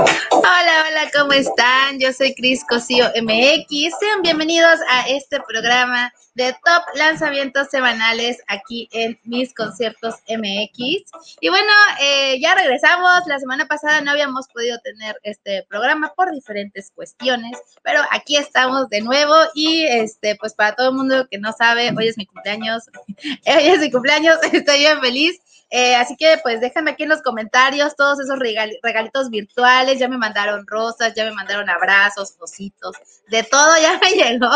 Hola, hola, ¿cómo están? Yo soy Cris Cosío MX. Sean bienvenidos a este programa de top lanzamientos semanales aquí en mis conciertos MX. Y bueno, eh, ya regresamos. La semana pasada no habíamos podido tener este programa por diferentes cuestiones, pero aquí estamos de nuevo y este, pues para todo el mundo que no sabe, hoy es mi cumpleaños. hoy es mi cumpleaños, estoy bien feliz. Eh, así que pues déjame aquí en los comentarios todos esos regalitos virtuales. Ya me mandaron rosas, ya me mandaron abrazos, ositos, de todo ya me llegó.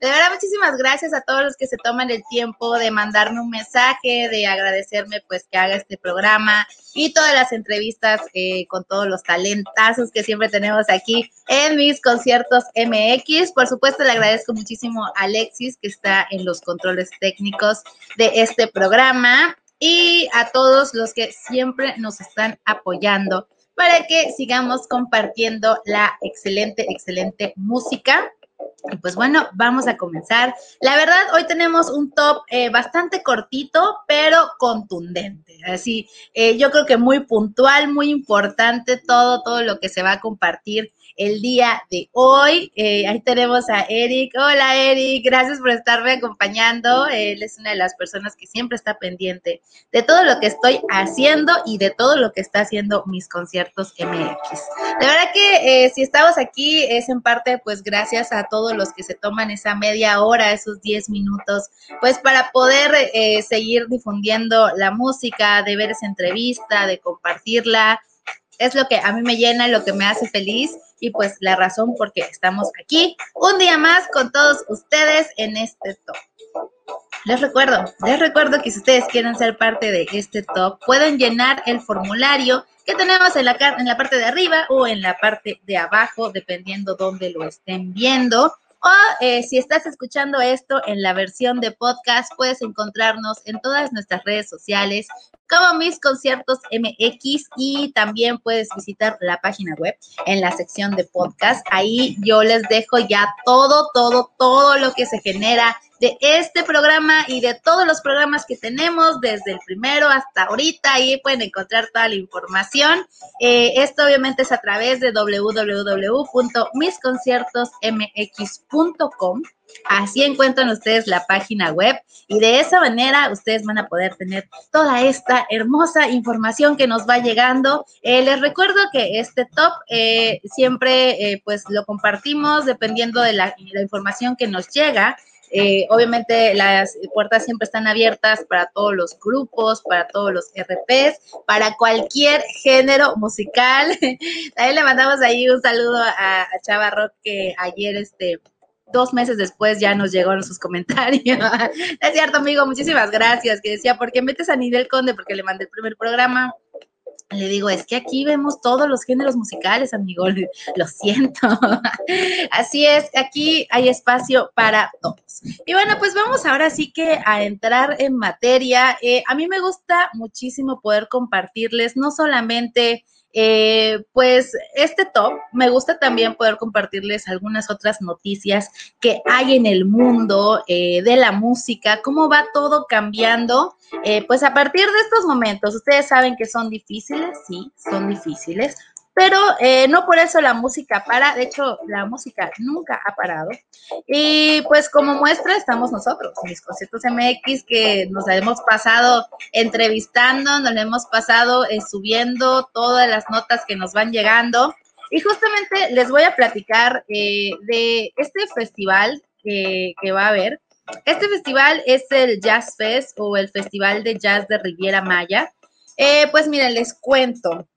De verdad, muchísimas gracias a todos los que se toman el tiempo de mandarme un mensaje, de agradecerme pues que haga este programa y todas las entrevistas eh, con todos los talentazos que siempre tenemos aquí en mis conciertos MX. Por supuesto, le agradezco muchísimo a Alexis que está en los controles técnicos de este programa y a todos los que siempre nos están apoyando para que sigamos compartiendo la excelente, excelente música. Y pues bueno, vamos a comenzar. La verdad, hoy tenemos un top eh, bastante cortito, pero contundente. Así, eh, yo creo que muy puntual, muy importante todo, todo lo que se va a compartir el día de hoy. Eh, ahí tenemos a Eric. Hola Eric, gracias por estarme acompañando. Él es una de las personas que siempre está pendiente de todo lo que estoy haciendo y de todo lo que está haciendo mis conciertos MX. De verdad que eh, si estamos aquí es en parte pues gracias a todos los que se toman esa media hora, esos 10 minutos, pues para poder eh, seguir difundiendo la música, de ver esa entrevista, de compartirla es lo que a mí me llena, lo que me hace feliz y pues la razón por qué estamos aquí un día más con todos ustedes en este top. Les recuerdo, les recuerdo que si ustedes quieren ser parte de este top, pueden llenar el formulario que tenemos en la, en la parte de arriba o en la parte de abajo, dependiendo dónde lo estén viendo. O eh, si estás escuchando esto en la versión de podcast, puedes encontrarnos en todas nuestras redes sociales como mis conciertos MX y también puedes visitar la página web en la sección de podcast. Ahí yo les dejo ya todo, todo, todo lo que se genera de este programa y de todos los programas que tenemos desde el primero hasta ahorita. Ahí pueden encontrar toda la información. Eh, esto obviamente es a través de www.misconciertosmx.com. Así encuentran ustedes la página web y de esa manera ustedes van a poder tener toda esta hermosa información que nos va llegando. Eh, les recuerdo que este top eh, siempre pues lo compartimos dependiendo de la información que nos llega. Eh, obviamente las puertas siempre están abiertas para todos los grupos, para todos los RPs, para cualquier género musical. También le mandamos ahí un saludo a, Chava Rock que ayer este dos meses después ya nos llegaron sus comentarios. es cierto, amigo, muchísimas gracias. Que decía, ¿por qué metes a Nidel Conde? Porque le mandé el primer programa. Le digo, es que aquí vemos todos los géneros musicales, amigo, lo siento. Así es, aquí hay espacio para todos. Y bueno, pues vamos ahora sí que a entrar en materia. Eh, a mí me gusta muchísimo poder compartirles no solamente eh, pues este top, me gusta también poder compartirles algunas otras noticias que hay en el mundo eh, de la música, cómo va todo cambiando. Eh, pues a partir de estos momentos, ustedes saben que son difíciles, sí, son difíciles, pero eh, no por eso la música para, de hecho la música nunca ha parado. Y pues como muestra estamos nosotros, mis conciertos MX que nos hemos pasado entrevistando, nos hemos pasado eh, subiendo todas las notas que nos van llegando. Y justamente les voy a platicar eh, de este festival que, que va a haber. Este festival es el Jazz Fest o el Festival de Jazz de Riviera Maya. pues miren, les cuento.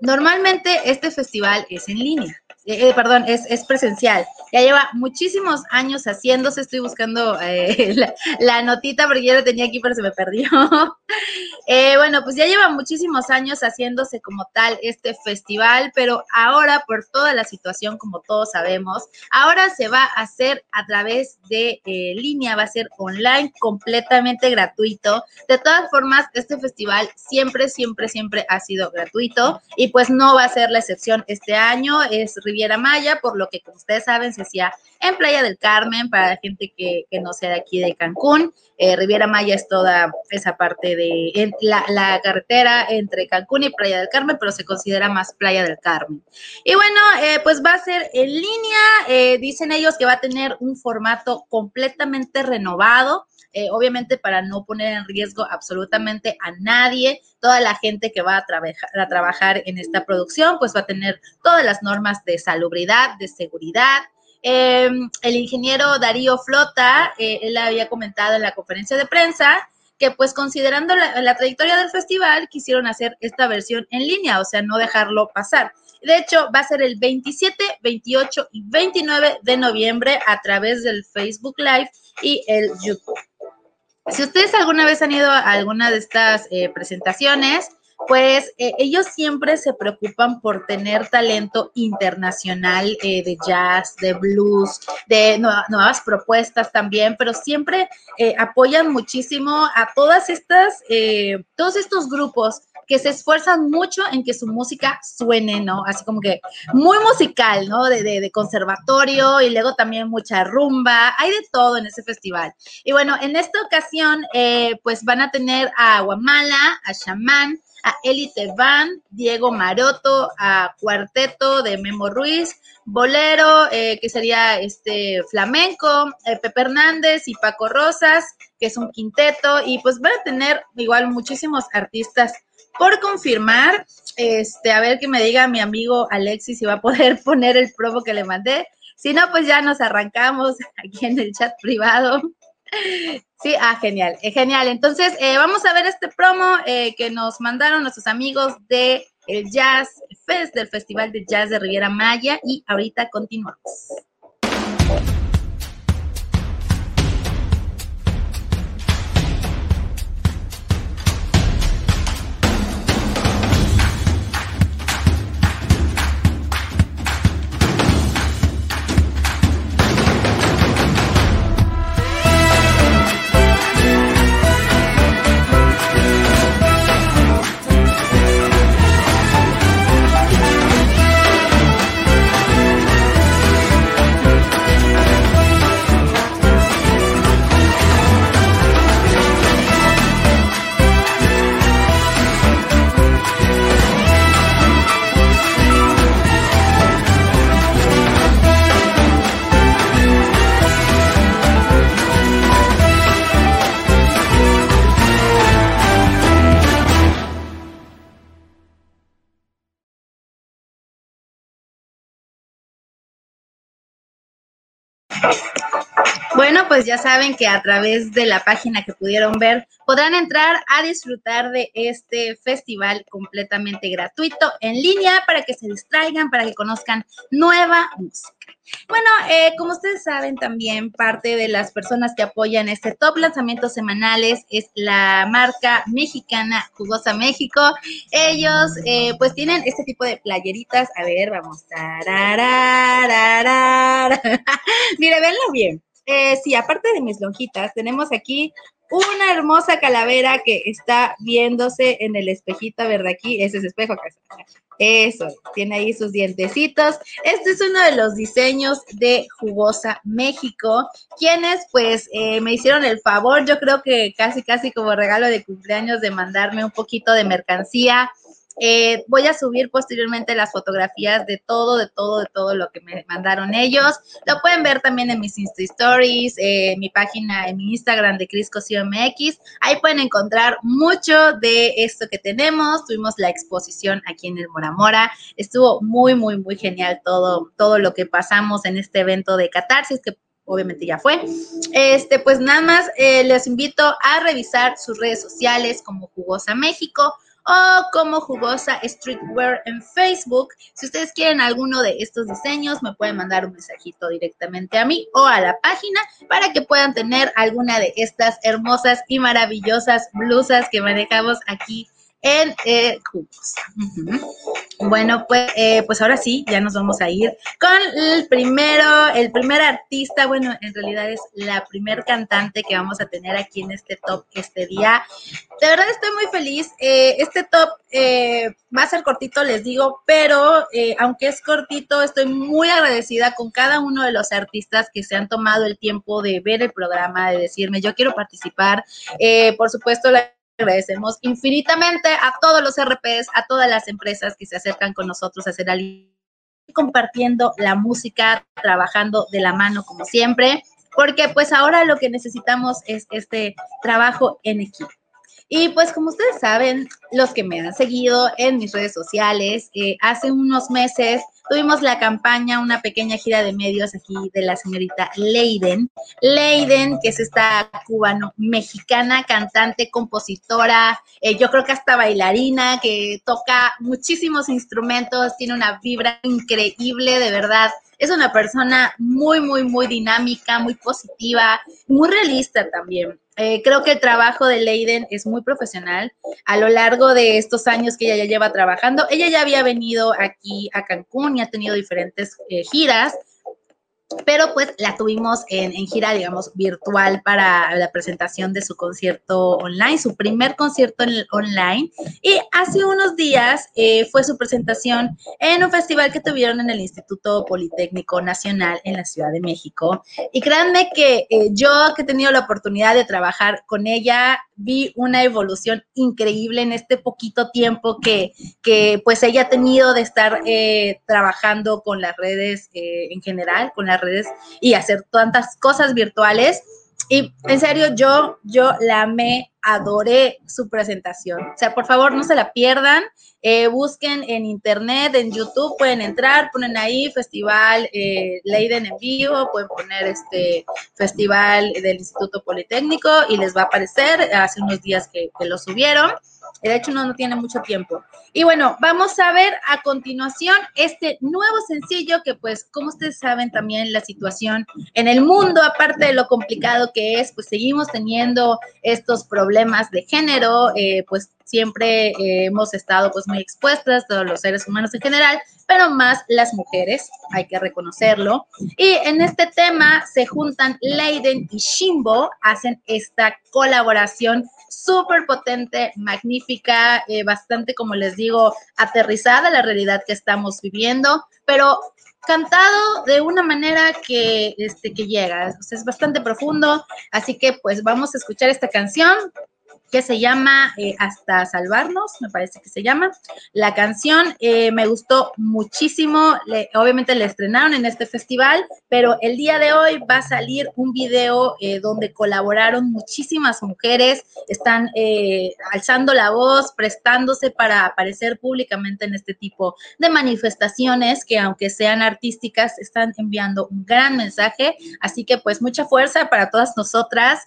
Normalmente este festival es en línea, eh, eh, perdón, es, es, presencial. Ya lleva muchísimos años haciéndose. Estoy buscando eh, la, notita porque ya la tenía aquí, pero se me perdió. bueno, pues ya lleva muchísimos años haciéndose como tal este festival, pero ahora por toda la situación, como todos sabemos, ahora se va a hacer a través de línea, va a ser online, completamente gratuito. De todas formas, este festival siempre, siempre, siempre ha sido gratuito y pues no va a ser la excepción este año. Es Maya, por lo que como ustedes saben se hacía en Playa del Carmen para la gente que, no sea de aquí de Cancún. Eh, Riviera Maya es toda esa parte de la, carretera entre Cancún y Playa del Carmen, pero se considera más Playa del Carmen. Y bueno, eh, pues va a ser en línea, eh, dicen ellos que va a tener un formato completamente renovado. obviamente para no poner en riesgo absolutamente a nadie, toda la gente que va a, trabajar en esta producción, pues va a tener todas las normas de salubridad, de seguridad, Em, el ingeniero Darío Flota, eh, él había comentado en la conferencia de prensa que pues considerando la, trayectoria del festival quisieron hacer esta versión en línea, o sea, no dejarlo pasar. De hecho, va a ser el 27, 28 y 29 de noviembre a través del Facebook Live y el YouTube. Si ustedes alguna vez han ido a alguna de estas eh, presentaciones, pues eh, ellos siempre se preocupan por tener talento internacional eh, de jazz, de blues, de nuevas propuestas también, pero siempre apoyan muchísimo a todas estas, todos estos grupos que se esfuerzan mucho en que su música suene, ¿no? Así como que muy musical, ¿no? De, de, conservatorio y luego también mucha rumba, hay de todo en ese festival. Y bueno, en esta ocasión, pues van a tener a Guamala, a Shaman, a Elite Van, Diego Maroto, a Cuarteto de Memo Ruiz, Bolero, eh, que sería este flamenco, eh, Pepe Hernández y Paco Rosas, que es un quinteto, y pues van a tener igual muchísimos artistas por confirmar. Este, a ver que me diga mi amigo Alexis si va a poder poner el promo que le mandé. Si no, pues ya nos arrancamos aquí en el chat privado. Sí, ah, genial, eh, genial. Entonces, eh, vamos a ver este promo eh, que nos mandaron nuestros amigos de el Jazz Fest, del Festival de Jazz de Riviera Maya, y ahorita continuamos. Pues ya saben que a través de la página que pudieron ver podrán entrar a disfrutar de este festival completamente gratuito en línea para que se distraigan, para que conozcan nueva música. Bueno, eh, como ustedes saben también, parte de las personas que apoyan este top lanzamientos semanales es la marca mexicana Jugosa México. Ellos eh, pues tienen este tipo de playeritas. A ver, vamos. Mire, venlo bien. Eh, sí, aparte de mis lonjitas, tenemos aquí una hermosa calavera que está viéndose en el espejito, ¿verdad? Aquí, ese es espejo acá. Eso, tiene ahí sus dientecitos. Este es uno de los diseños de Jugosa México, quienes pues eh, me hicieron el favor, yo creo que casi, casi como regalo de cumpleaños de mandarme un poquito de mercancía eh, voy a subir posteriormente las fotografías de todo, de todo, de todo lo que me mandaron ellos. Lo pueden ver también en mis Insta Stories, eh, mi página, en mi Instagram de Cris. Ahí pueden encontrar mucho de esto que tenemos. Tuvimos la exposición aquí en el Mora Mora. Estuvo muy, muy, muy genial todo, todo lo que pasamos en este evento de catarsis que obviamente ya fue. Este, pues nada más eh, les invito a revisar sus redes sociales como Jugosa México o como Jugosa Streetwear en Facebook. Si ustedes quieren alguno de estos diseños, me pueden mandar un mensajito directamente a mí o a la página para que puedan tener alguna de estas hermosas y maravillosas blusas que manejamos aquí en eh, Jugosa. Bueno, pues, eh, pues ahora sí, ya nos vamos a ir con el primero, el primer artista, bueno, en realidad es la primer cantante que vamos a tener aquí en este top este día. De verdad estoy muy feliz. Eh, este top eh, va a ser cortito, les digo, pero aunque es cortito, estoy muy agradecida con cada uno de los artistas que se han tomado el tiempo de ver el programa, de decirme, yo quiero participar. por supuesto, la agradecemos infinitamente a todos los RPs, a todas las empresas que se acercan con nosotros a hacer algo compartiendo la música, trabajando de la mano como siempre, porque pues ahora lo que necesitamos es este trabajo en equipo. Y pues como ustedes saben, los que me han seguido en mis redes sociales, eh, hace unos meses tuvimos la campaña, una pequeña gira de medios aquí de la señorita Leiden. Leiden, que es esta cubano-mexicana, cantante, compositora, eh, yo creo que hasta bailarina, que toca muchísimos instrumentos, tiene una vibra increíble, de verdad. Es una persona muy, muy, muy dinámica, muy positiva, muy realista también. Eh, creo que el trabajo de Leiden es muy profesional. A lo largo de estos años que ella ya lleva trabajando, ella ya había venido aquí a Cancún y ha tenido diferentes eh, giras pero pues la tuvimos en, gira, digamos, virtual para la presentación de su concierto online, su primer concierto en online. Y hace unos días eh, fue su presentación en un festival que tuvieron en el Instituto Politécnico Nacional en la Ciudad de México. Y créanme que eh, yo que he tenido la oportunidad de trabajar con ella, vi una evolución increíble en este poquito tiempo que, que pues ella ha tenido de estar eh, trabajando con las redes en general, con las redes y hacer tantas cosas virtuales. Y en serio, yo, yo la amé, adoré su presentación. O sea, por favor, no se la pierdan. Eh, busquen en internet, en YouTube, pueden entrar, ponen ahí Festival eh, Leiden en vivo, pueden poner este Festival del Instituto Politécnico y les va a aparecer. Hace unos días que, que lo subieron. De hecho, no, no tiene mucho tiempo. Y bueno, vamos a ver a continuación este nuevo sencillo que pues, como ustedes saben también la situación en el mundo, aparte de lo complicado que es, pues seguimos teniendo estos problemas de género, eh, pues siempre eh, hemos estado pues muy expuestas, todos los seres humanos en general, pero más las mujeres, hay que reconocerlo. Y en este tema se juntan Leiden y Shimbo, hacen esta colaboración súper potente, magnífica, eh, bastante, como les digo, aterrizada la realidad que estamos viviendo, pero cantado de una manera que, este, que llega, es bastante profundo, así que pues vamos a escuchar esta canción que se llama eh, Hasta Salvarnos, me parece que se llama. La canción eh, me gustó muchísimo, obviamente la estrenaron en este festival, pero el día de hoy va a salir un video eh, donde colaboraron muchísimas mujeres, están alzando la voz, prestándose para aparecer públicamente en este tipo de manifestaciones que aunque sean artísticas, están enviando un gran mensaje. Así que pues mucha fuerza para todas nosotras.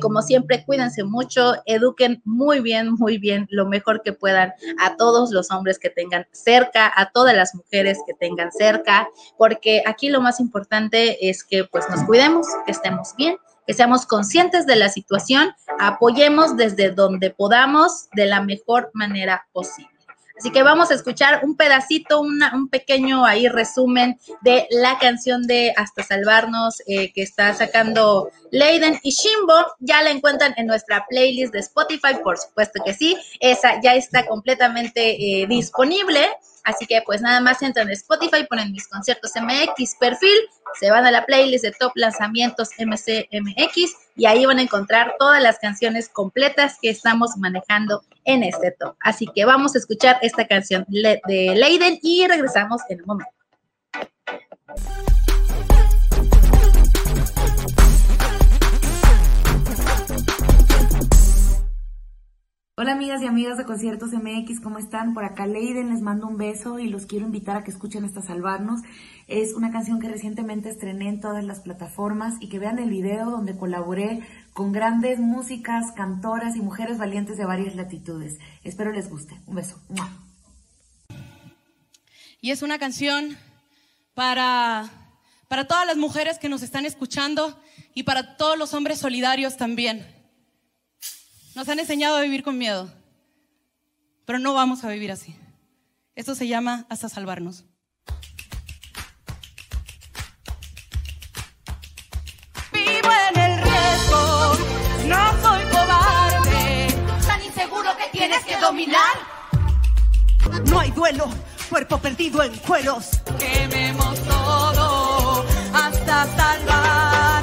como siempre, cuídense mucho eduquen muy bien, muy bien, lo mejor que puedan a todos los hombres que tengan cerca, a todas las mujeres que tengan cerca, porque aquí lo más importante es que pues nos cuidemos, que estemos bien que seamos conscientes de la situación, apoyemos desde donde podamos de la mejor manera posible. Así que vamos a escuchar un pedacito, un pequeño ahí resumen de la canción de Hasta Salvarnos eh, que está sacando Leiden y Shimbo. Ya la encuentran en nuestra playlist de Spotify, por supuesto que sí. Esa ya está completamente eh, disponible. Así que pues nada más entran en Spotify, ponen mis conciertos MX perfil, se van a la playlist de top lanzamientos MCMX y ahí van a encontrar todas las canciones completas que estamos manejando en este top. Así que vamos a escuchar esta canción de Leiden y regresamos en un momento. Hola amigas y amigas de Conciertos MX, ¿cómo están? Por acá Leiden, les mando un beso y los quiero invitar a que escuchen hasta Salvarnos. Es una canción que recientemente estrené en todas las plataformas y que vean el video donde colaboré con grandes músicas, cantoras y mujeres valientes de varias latitudes. Espero les guste. Un beso. Y es una canción para, para todas las mujeres que nos están escuchando y para todos los hombres solidarios también. Nos han enseñado a vivir con miedo, pero no vamos a vivir así. Esto se llama Hasta Salvarnos. Vivo en el riesgo, no soy cobarde, tan inseguro que tienes que dominar. No hay duelo, cuerpo perdido en cueros. Quememos todo hasta salvarlo.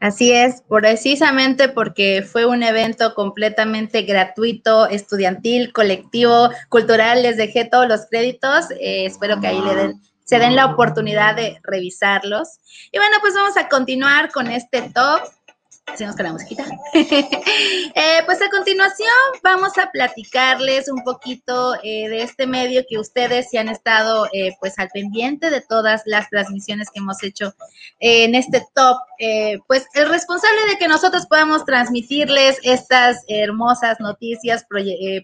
Así es, precisamente porque fue un evento completamente gratuito, estudiantil, colectivo, cultural. Les dejé todos los créditos. eh, espero que ahí le den, se den la oportunidad de revisarlos. Y bueno, pues vamos a continuar con este top. Seguimos con la musiquita. Eh, pues a continuación vamos a platicarles un poquito eh, de este medio que ustedes se han estado eh, pues al pendiente de todas las transmisiones que hemos hecho en este top. Pues el responsable de que nosotros podamos transmitirles estas hermosas noticias,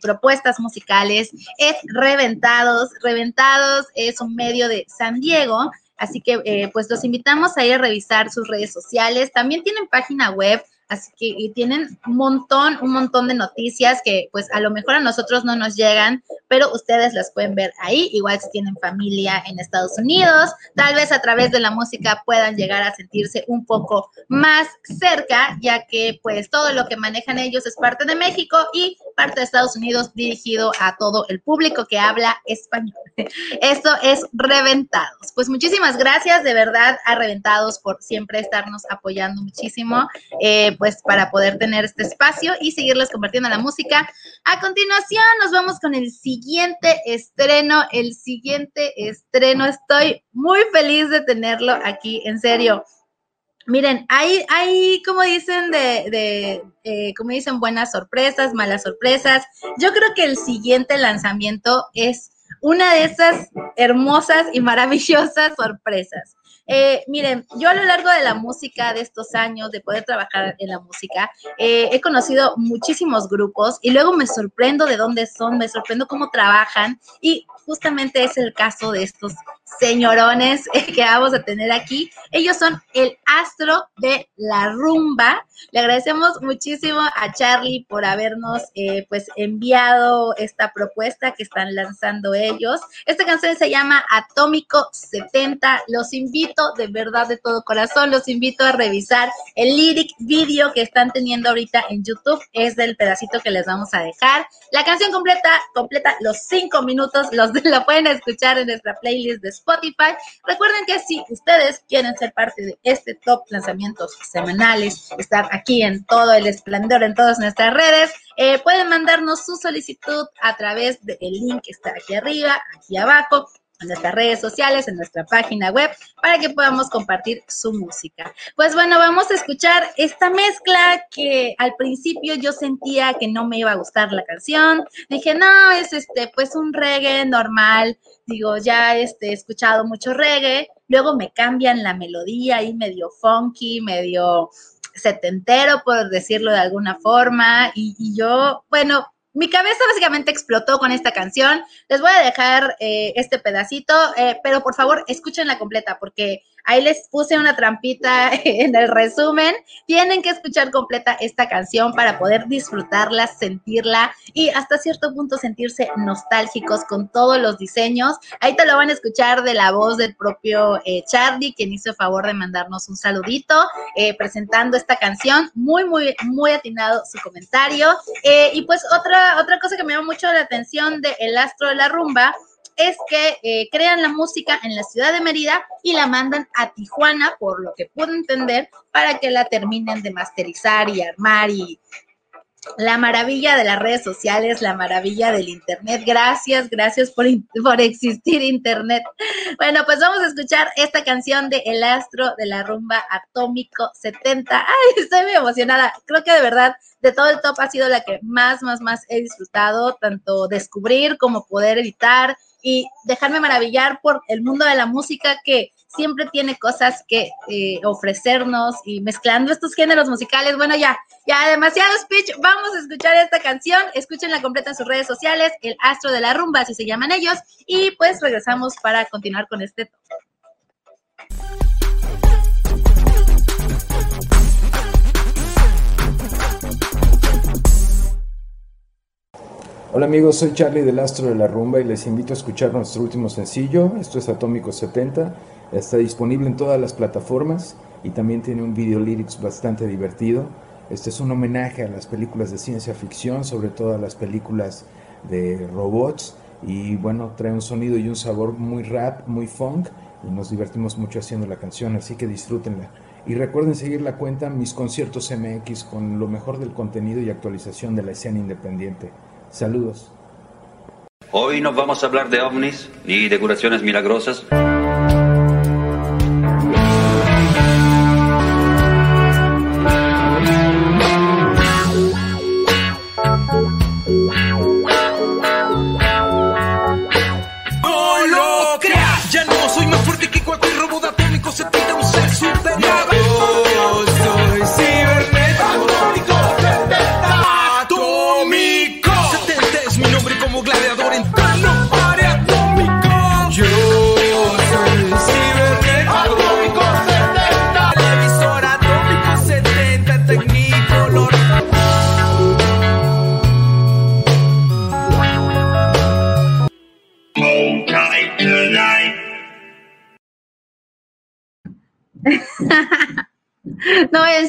propuestas musicales es Reventados. Reventados es un medio de San Diego. Así que eh, pues los invitamos a ir a revisar sus redes sociales. También tienen página web, así que tienen un montón, un montón de noticias que pues a lo mejor a nosotros no nos llegan, pero ustedes las pueden ver ahí. Igual si tienen familia en Estados Unidos, tal vez a través de la música puedan llegar a sentirse un poco más cerca, ya que pues todo lo que manejan ellos es parte de México y parte de Estados Unidos dirigido a todo el público que habla español. Esto es Reventados. Pues muchísimas gracias de verdad a Reventados por siempre estarnos apoyando muchísimo, eh, pues para poder tener este espacio y seguirles compartiendo la música. A continuación nos vamos con el siguiente estreno, el siguiente estreno. Estoy muy feliz de tenerlo aquí, en serio. Miren, hay, hay como dicen, de, de eh, como dicen, buenas sorpresas, malas sorpresas. Yo creo que el siguiente lanzamiento es una de esas hermosas y maravillosas sorpresas. Eh, miren, yo a lo largo de la música, de estos años, de poder trabajar en la música, eh, he conocido muchísimos grupos y luego me sorprendo de dónde son, me sorprendo cómo trabajan y justamente es el caso de estos señorones que vamos a tener aquí. Ellos son el astro de la rumba. Le agradecemos muchísimo a Charlie por habernos eh, pues enviado esta propuesta que están lanzando ellos. Esta canción se llama Atómico 70. Los invito de verdad de todo corazón, los invito a revisar el lyric video que están teniendo ahorita en YouTube. Es del pedacito que les vamos a dejar. La canción completa, completa los cinco minutos, los la pueden escuchar en nuestra playlist de Spotify. Recuerden que si ustedes quieren ser parte de este top lanzamientos semanales, estar aquí en todo el esplendor en todas nuestras redes, eh, pueden mandarnos su solicitud a través del link que está aquí arriba, aquí abajo, en nuestras redes sociales, en nuestra página web, para que podamos compartir su música. Pues bueno, vamos a escuchar esta mezcla que al principio yo sentía que no me iba a gustar la canción. Dije, no, es este, pues un reggae normal. Digo, ya este, he escuchado mucho reggae. Luego me cambian la melodía ahí medio funky, medio setentero, por decirlo de alguna forma. Y, yo, bueno, mi cabeza básicamente explotó con esta canción. Les voy a dejar eh, este pedacito, eh, pero por favor escúchenla completa porque ahí les puse una trampita en el resumen. Tienen que escuchar completa esta canción para poder disfrutarla, sentirla y hasta cierto punto sentirse nostálgicos con todos los diseños. Ahí te lo van a escuchar de la voz del propio eh, Charlie, quien hizo el favor de mandarnos un saludito eh, presentando esta canción. Muy, muy, muy atinado su comentario. Eh, y pues otra, otra cosa que me llama mucho la atención de El Astro de la Rumba es que eh, crean la música en la ciudad de Mérida y la mandan a Tijuana, por lo que puedo entender, para que la terminen de masterizar y armar y la maravilla de las redes sociales, la maravilla del Internet. Gracias, gracias por, por existir Internet. Bueno, pues vamos a escuchar esta canción de El Astro de la Rumba Atómico 70. Ay, estoy muy emocionada. Creo que de verdad de todo el top ha sido la que más, más, más he disfrutado, tanto descubrir como poder editar y dejarme maravillar por el mundo de la música que siempre tiene cosas que eh, ofrecernos y mezclando estos géneros musicales. Bueno, ya, ya demasiado speech. Vamos a escuchar esta canción. Escúchenla completa en sus redes sociales, El Astro de la Rumba, así se llaman ellos. Y pues regresamos para continuar con este Hola amigos, soy Charlie del Astro de la Rumba y les invito a escuchar nuestro último sencillo. Esto es Atómico 70. Está disponible en todas las plataformas y también tiene un video lyrics bastante divertido. Este es un homenaje a las películas de ciencia ficción, sobre todo a las películas de robots. Y bueno, trae un sonido y un sabor muy rap, muy funk y nos divertimos mucho haciendo la canción, así que disfrútenla. Y recuerden seguir la cuenta Mis Conciertos MX con lo mejor del contenido y actualización de la escena independiente. Saludos. Hoy no vamos a hablar de ovnis ni de curaciones milagrosas. No, en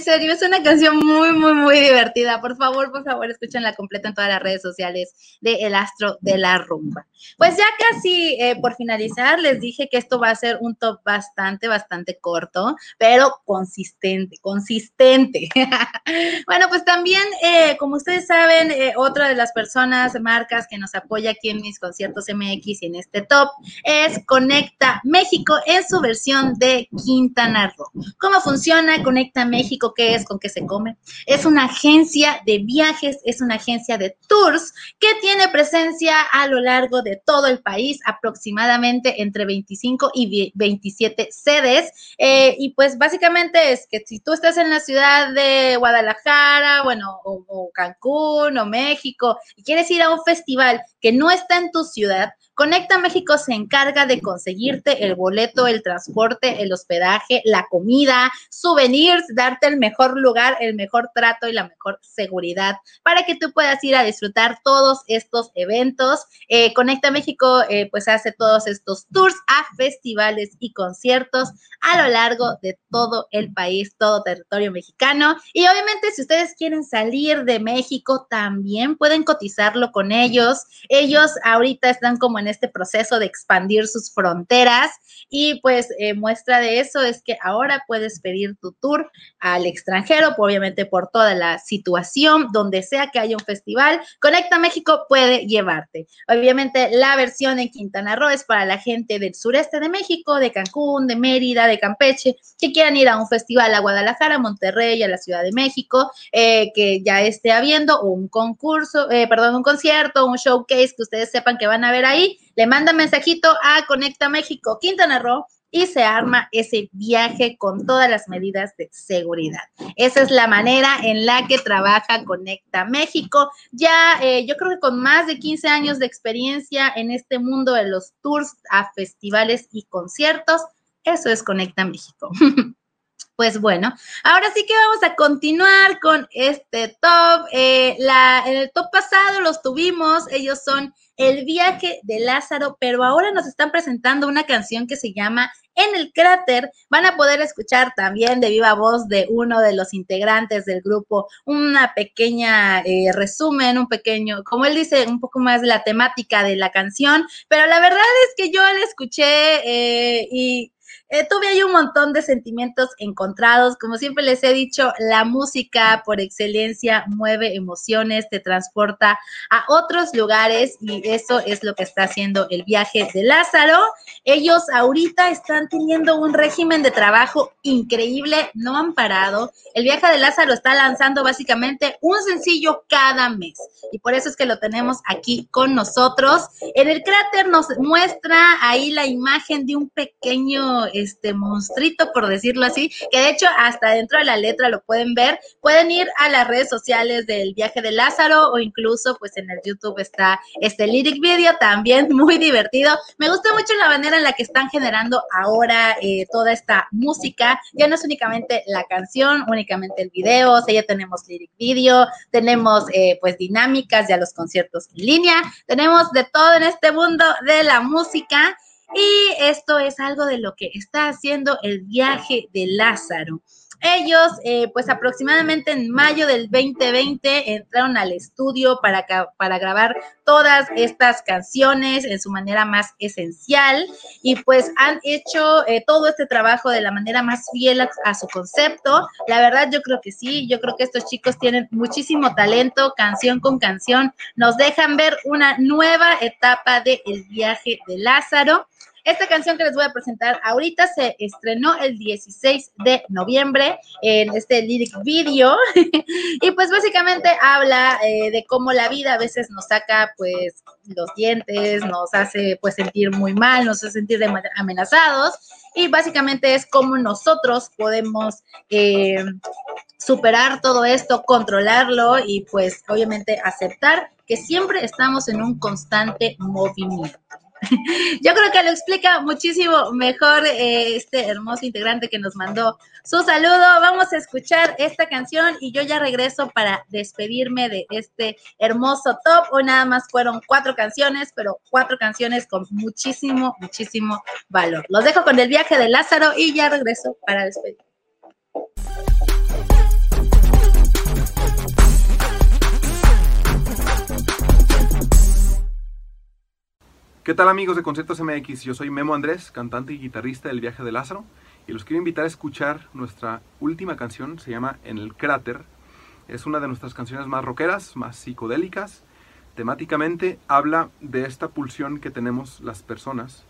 serio, es una canción muy, muy, muy divertida. Por favor, por favor, escúchenla completa en todas las redes sociales de El Astro de la Rumba. Pues ya casi eh, por finalizar, les dije que esto va a ser un top bastante, bastante corto, pero consistente, consistente. bueno, pues también, eh, como ustedes saben, eh, otra de las personas, marcas que nos apoya aquí en mis conciertos MX y en este top es Conecta México en su versión de Quintana Roo. ¿Cómo funciona? Conecta México, ¿qué es? ¿Con qué se come? Es una agencia de viajes, es una agencia de tours que tiene presencia a lo largo de todo el país, aproximadamente entre 25 y 27 sedes. Eh, y pues básicamente es que si tú estás en la ciudad de Guadalajara, bueno, o, o Cancún o México, y quieres ir a un festival que no está en tu ciudad, Conecta México se encarga de conseguirte el boleto, el transporte, el hospedaje, la comida, souvenirs, darte el mejor lugar, el mejor trato y la mejor seguridad para que tú puedas ir a disfrutar todos estos eventos. Eh, Conecta México eh, pues hace todos estos tours a festivales y conciertos a lo largo de todo el país, todo territorio mexicano. Y obviamente si ustedes quieren salir de México, también pueden cotizarlo con ellos. Ellos ahorita están como en en este proceso de expandir sus fronteras y pues eh, muestra de eso es que ahora puedes pedir tu tour al extranjero, obviamente por toda la situación, donde sea que haya un festival, Conecta México puede llevarte. Obviamente la versión en Quintana Roo es para la gente del sureste de México, de Cancún, de Mérida, de Campeche, que quieran ir a un festival a Guadalajara, Monterrey, a la Ciudad de México, eh, que ya esté habiendo un concurso, eh, perdón, un concierto, un showcase que ustedes sepan que van a ver le manda mensajito a Conecta México Quintana Roo y se arma ese viaje con todas las medidas de seguridad. Esa es la manera en la que trabaja Conecta México. Ya eh, yo creo que con más de 15 años de experiencia en este mundo de los tours a festivales y conciertos, eso es Conecta México. Pues bueno, ahora sí que vamos a continuar con este top. Eh, la, en el top pasado los tuvimos, ellos son el viaje de Lázaro, pero ahora nos están presentando una canción que se llama En el cráter. Van a poder escuchar también de viva voz de uno de los integrantes del grupo una pequeña eh, resumen, un pequeño, como él dice, un poco más la temática de la canción, pero la verdad es que yo la escuché eh, y eh, tuve ahí un montón de sentimientos encontrados. Como siempre les he dicho, la música por excelencia mueve emociones, te transporta a otros lugares y eso es lo que está haciendo el viaje de Lázaro. Ellos ahorita están teniendo un régimen de trabajo increíble, no han parado. El viaje de Lázaro está lanzando básicamente un sencillo cada mes y por eso es que lo tenemos aquí con nosotros. En el cráter nos muestra ahí la imagen de un pequeño este monstruito, por decirlo así, que de hecho hasta dentro de la letra lo pueden ver. Pueden ir a las redes sociales del viaje de Lázaro o incluso pues en el YouTube está este lyric video también muy divertido. Me gusta mucho la manera en la que están generando ahora eh, toda esta música. Ya no es únicamente la canción, únicamente el video, o sea, ya tenemos lyric video, tenemos eh, pues dinámicas ya los conciertos en línea, tenemos de todo en este mundo de la música y esto es algo de lo que está haciendo el viaje de Lázaro. Ellos, eh, pues aproximadamente en mayo del 2020, entraron al estudio para, para grabar todas estas canciones en su manera más esencial y pues han hecho eh, todo este trabajo de la manera más fiel a, su concepto. La verdad, yo creo que sí, yo creo que estos chicos tienen muchísimo talento, canción con canción, nos dejan ver una nueva etapa del viaje de Lázaro. Esta canción que les voy a presentar ahorita se estrenó el 16 de noviembre en este lyric video y pues básicamente habla eh, de cómo la vida a veces nos saca pues los dientes, nos hace pues sentir muy mal, nos hace sentir amenazados y básicamente es cómo nosotros podemos eh, superar todo esto, controlarlo y pues obviamente aceptar que siempre estamos en un constante movimiento. Yo creo que lo explica muchísimo mejor eh, este hermoso integrante que nos mandó su saludo. Vamos a escuchar esta canción y yo ya regreso para despedirme de este hermoso top. Hoy nada más fueron cuatro canciones, pero cuatro canciones con muchísimo, muchísimo valor. Los dejo con el viaje de Lázaro y ya regreso para despedir. ¿Qué tal amigos de Conciertos MX? Yo soy Memo Andrés, cantante y guitarrista del Viaje de Lázaro, y los quiero invitar a escuchar nuestra última canción, se llama En el Cráter. Es una de nuestras canciones más rockeras, más psicodélicas. Temáticamente habla de esta pulsión que tenemos las personas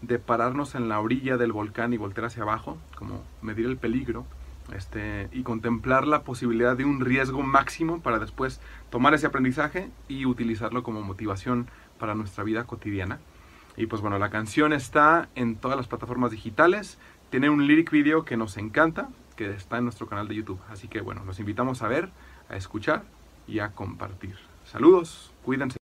de pararnos en la orilla del volcán y voltear hacia abajo, como medir el peligro, este, y contemplar la posibilidad de un riesgo máximo para después tomar ese aprendizaje y utilizarlo como motivación para nuestra vida cotidiana. Y pues bueno, la canción está en todas las plataformas digitales, tiene un lyric video que nos encanta, que está en nuestro canal de YouTube. Así que bueno, los invitamos a ver, a escuchar y a compartir. Saludos, cuídense.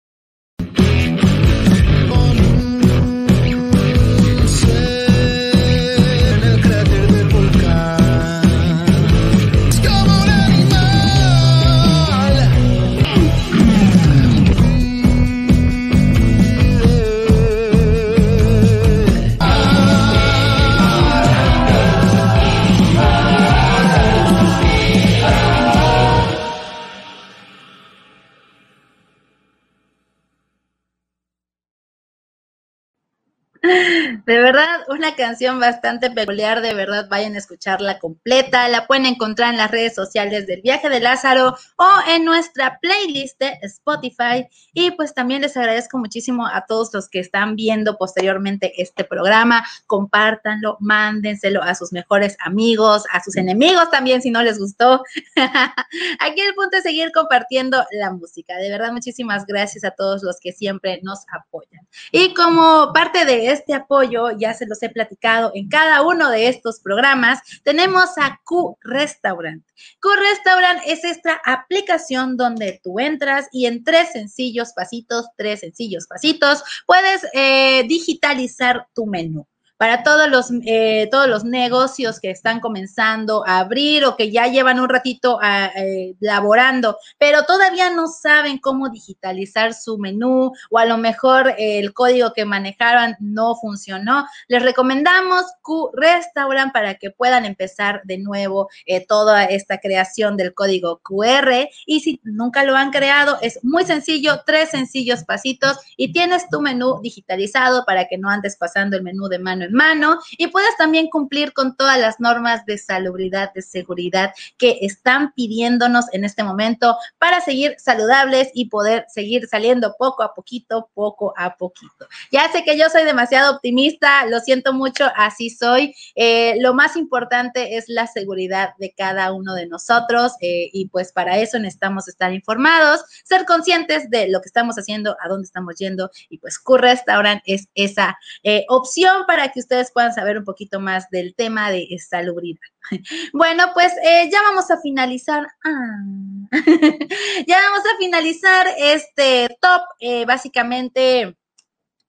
De verdad, una canción bastante peculiar, de verdad, vayan a escucharla completa, la pueden encontrar en las redes sociales del viaje de Lázaro o en nuestra playlist de Spotify. Y pues también les agradezco muchísimo a todos los que están viendo posteriormente este programa, compártanlo, mándenselo a sus mejores amigos, a sus enemigos también si no les gustó. Aquí el punto es seguir compartiendo la música. De verdad, muchísimas gracias a todos los que siempre nos apoyan. Y como parte de este apoyo, ya se los he platicado en cada uno de estos programas, tenemos a Q Restaurant. Q Restaurant es esta aplicación donde tú entras y en tres sencillos pasitos, tres sencillos pasitos, puedes eh, digitalizar tu menú para todos los, eh, todos los negocios que están comenzando a abrir o que ya llevan un ratito a, eh, laborando, pero todavía no saben cómo digitalizar su menú o a lo mejor el código que manejaban no funcionó, les recomendamos Q Restaurant para que puedan empezar de nuevo eh, toda esta creación del código QR. Y si nunca lo han creado, es muy sencillo, tres sencillos pasitos y tienes tu menú digitalizado para que no andes pasando el menú de mano mano y puedas también cumplir con todas las normas de salubridad, de seguridad que están pidiéndonos en este momento para seguir saludables y poder seguir saliendo poco a poquito, poco a poquito. Ya sé que yo soy demasiado optimista, lo siento mucho, así soy. Eh, lo más importante es la seguridad de cada uno de nosotros eh, y pues para eso necesitamos estar informados, ser conscientes de lo que estamos haciendo, a dónde estamos yendo y pues Cool Restaurant es esa eh, opción para que ustedes puedan saber un poquito más del tema de salubridad. Bueno, pues eh, ya vamos a finalizar. Ah. ya vamos a finalizar este top. Eh, básicamente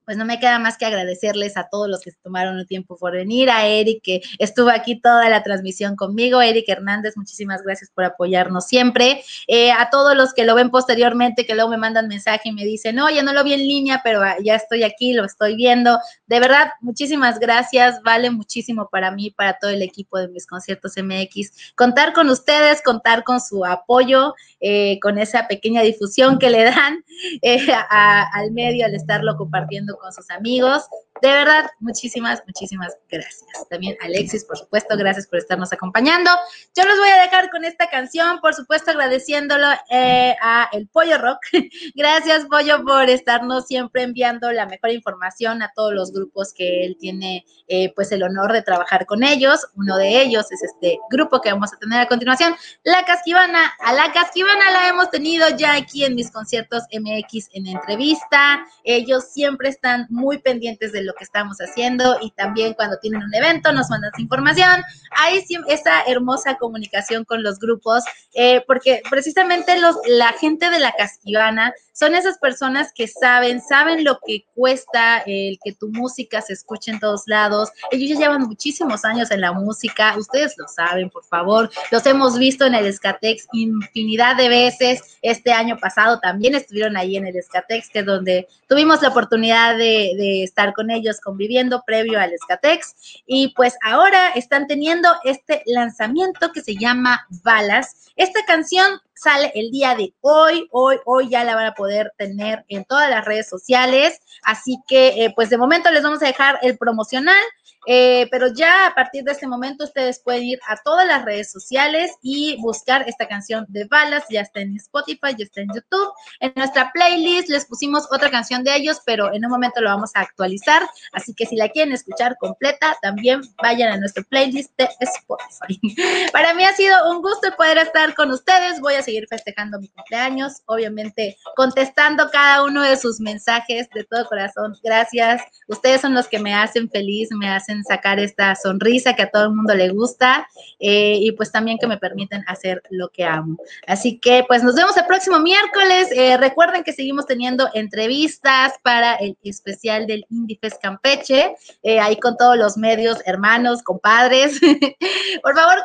pues no me queda más que agradecerles a todos los que se tomaron el tiempo por venir, a Eric que estuvo aquí toda la transmisión conmigo, Eric Hernández, muchísimas gracias por apoyarnos siempre, eh, a todos los que lo ven posteriormente, que luego me mandan mensaje y me dicen, oye, no lo vi en línea, pero ya estoy aquí, lo estoy viendo, de verdad, muchísimas gracias, vale muchísimo para mí, para todo el equipo de mis conciertos MX, contar con ustedes, contar con su apoyo, eh, con esa pequeña difusión que le dan eh, al medio al estarlo compartiendo con sus amigos. De verdad, muchísimas, muchísimas gracias. También Alexis, por supuesto, gracias por estarnos acompañando. Yo los voy a dejar con esta canción, por supuesto, agradeciéndolo eh, a El Pollo Rock. gracias, Pollo, por estarnos siempre enviando la mejor información a todos los grupos que él tiene, eh, pues, el honor de trabajar con ellos. Uno de ellos es este grupo que vamos a tener a continuación, La Casquivana. A La Casquivana la hemos tenido ya aquí en mis conciertos MX en entrevista. Ellos siempre están muy pendientes de lo que estamos haciendo y también cuando tienen un evento nos mandan información. Hay esa hermosa comunicación con los grupos, eh, porque precisamente los, la gente de la Casquivana son esas personas que saben, saben lo que cuesta el que tu música se escuche en todos lados. Ellos ya llevan muchísimos años en la música, ustedes lo saben, por favor. Los hemos visto en el Escatex infinidad de veces. Este año pasado también estuvieron ahí en el Escatex, que es donde tuvimos la oportunidad de, de estar con ellos conviviendo previo al Escatex. Y pues ahora están teniendo este lanzamiento que se llama Balas. Esta canción sale el día de hoy, hoy, hoy ya la van a poder tener en todas las redes sociales, así que eh, pues de momento les vamos a dejar el promocional eh, pero ya a partir de este momento ustedes pueden ir a todas las redes sociales y buscar esta canción de Balas. Ya está en Spotify, ya está en YouTube. En nuestra playlist les pusimos otra canción de ellos, pero en un momento lo vamos a actualizar. Así que si la quieren escuchar completa, también vayan a nuestra playlist de Spotify. Para mí ha sido un gusto poder estar con ustedes. Voy a seguir festejando mi cumpleaños, obviamente contestando cada uno de sus mensajes de todo corazón. Gracias. Ustedes son los que me hacen feliz, me hacen sacar esta sonrisa que a todo el mundo le gusta eh, y pues también que me permiten hacer lo que amo. Así que pues nos vemos el próximo miércoles. Eh, recuerden que seguimos teniendo entrevistas para el especial del Indifes Campeche, eh, ahí con todos los medios, hermanos, compadres. Por favor,